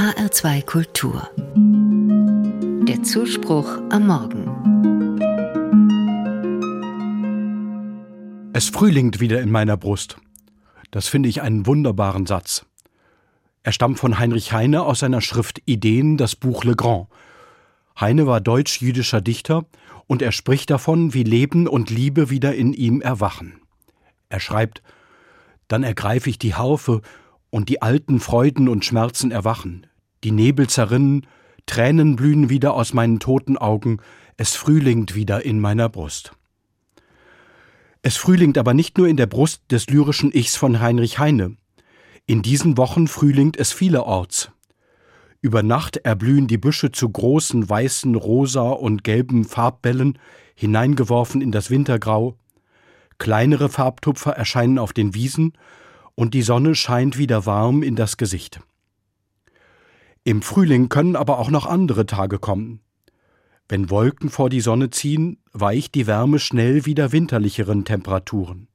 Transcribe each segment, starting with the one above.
HR2 Kultur. Der Zuspruch am Morgen. Es frühlingt wieder in meiner Brust. Das finde ich einen wunderbaren Satz. Er stammt von Heinrich Heine aus seiner Schrift Ideen, das Buch Le Grand. Heine war deutsch-jüdischer Dichter und er spricht davon, wie Leben und Liebe wieder in ihm erwachen. Er schreibt, dann ergreife ich die Harfe und die alten Freuden und Schmerzen erwachen, die Nebel zerrinnen, Tränen blühen wieder aus meinen toten Augen, es frühlingt wieder in meiner Brust. Es frühlingt aber nicht nur in der Brust des lyrischen Ichs von Heinrich Heine. In diesen Wochen frühlingt es vielerorts. Über Nacht erblühen die Büsche zu großen weißen, rosa und gelben Farbbällen, hineingeworfen in das Wintergrau. Kleinere Farbtupfer erscheinen auf den Wiesen und die Sonne scheint wieder warm in das Gesicht. Im Frühling können aber auch noch andere Tage kommen. Wenn Wolken vor die Sonne ziehen, weicht die Wärme schnell wieder winterlicheren Temperaturen.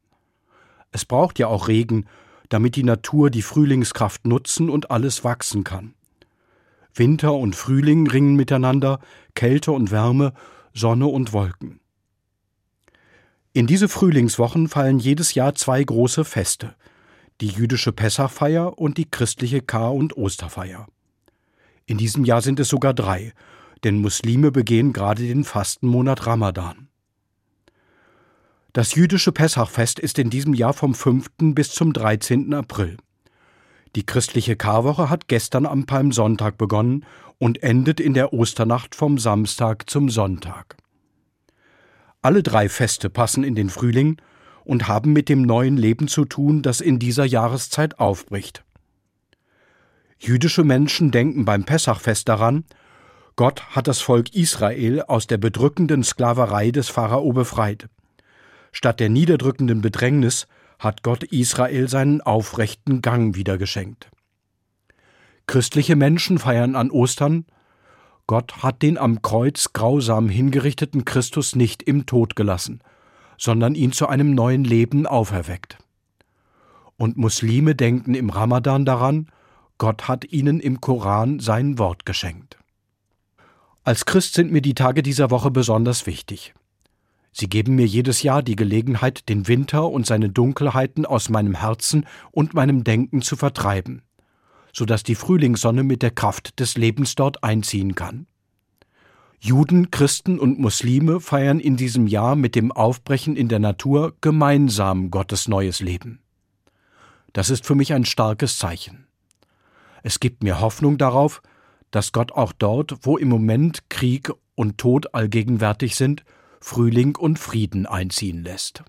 Es braucht ja auch Regen, damit die Natur die Frühlingskraft nutzen und alles wachsen kann. Winter und Frühling ringen miteinander, Kälte und Wärme, Sonne und Wolken. In diese Frühlingswochen fallen jedes Jahr zwei große Feste, die jüdische Pessachfeier und die christliche Kar- und Osterfeier. In diesem Jahr sind es sogar drei, denn Muslime begehen gerade den Fastenmonat Ramadan. Das jüdische Pessachfest ist in diesem Jahr vom 5. bis zum 13. April. Die christliche Karwoche hat gestern am Palmsonntag begonnen und endet in der Osternacht vom Samstag zum Sonntag. Alle drei Feste passen in den Frühling und haben mit dem neuen Leben zu tun, das in dieser Jahreszeit aufbricht. Jüdische Menschen denken beim Pessachfest daran, Gott hat das Volk Israel aus der bedrückenden Sklaverei des Pharao befreit. Statt der niederdrückenden Bedrängnis hat Gott Israel seinen aufrechten Gang wieder geschenkt. Christliche Menschen feiern an Ostern, Gott hat den am Kreuz grausam hingerichteten Christus nicht im Tod gelassen – sondern ihn zu einem neuen Leben auferweckt. Und Muslime denken im Ramadan daran, Gott hat ihnen im Koran sein Wort geschenkt. Als Christ sind mir die Tage dieser Woche besonders wichtig. Sie geben mir jedes Jahr die Gelegenheit, den Winter und seine Dunkelheiten aus meinem Herzen und meinem Denken zu vertreiben, so dass die Frühlingssonne mit der Kraft des Lebens dort einziehen kann. Juden, Christen und Muslime feiern in diesem Jahr mit dem Aufbrechen in der Natur gemeinsam Gottes neues Leben. Das ist für mich ein starkes Zeichen. Es gibt mir Hoffnung darauf, dass Gott auch dort, wo im Moment Krieg und Tod allgegenwärtig sind, Frühling und Frieden einziehen lässt.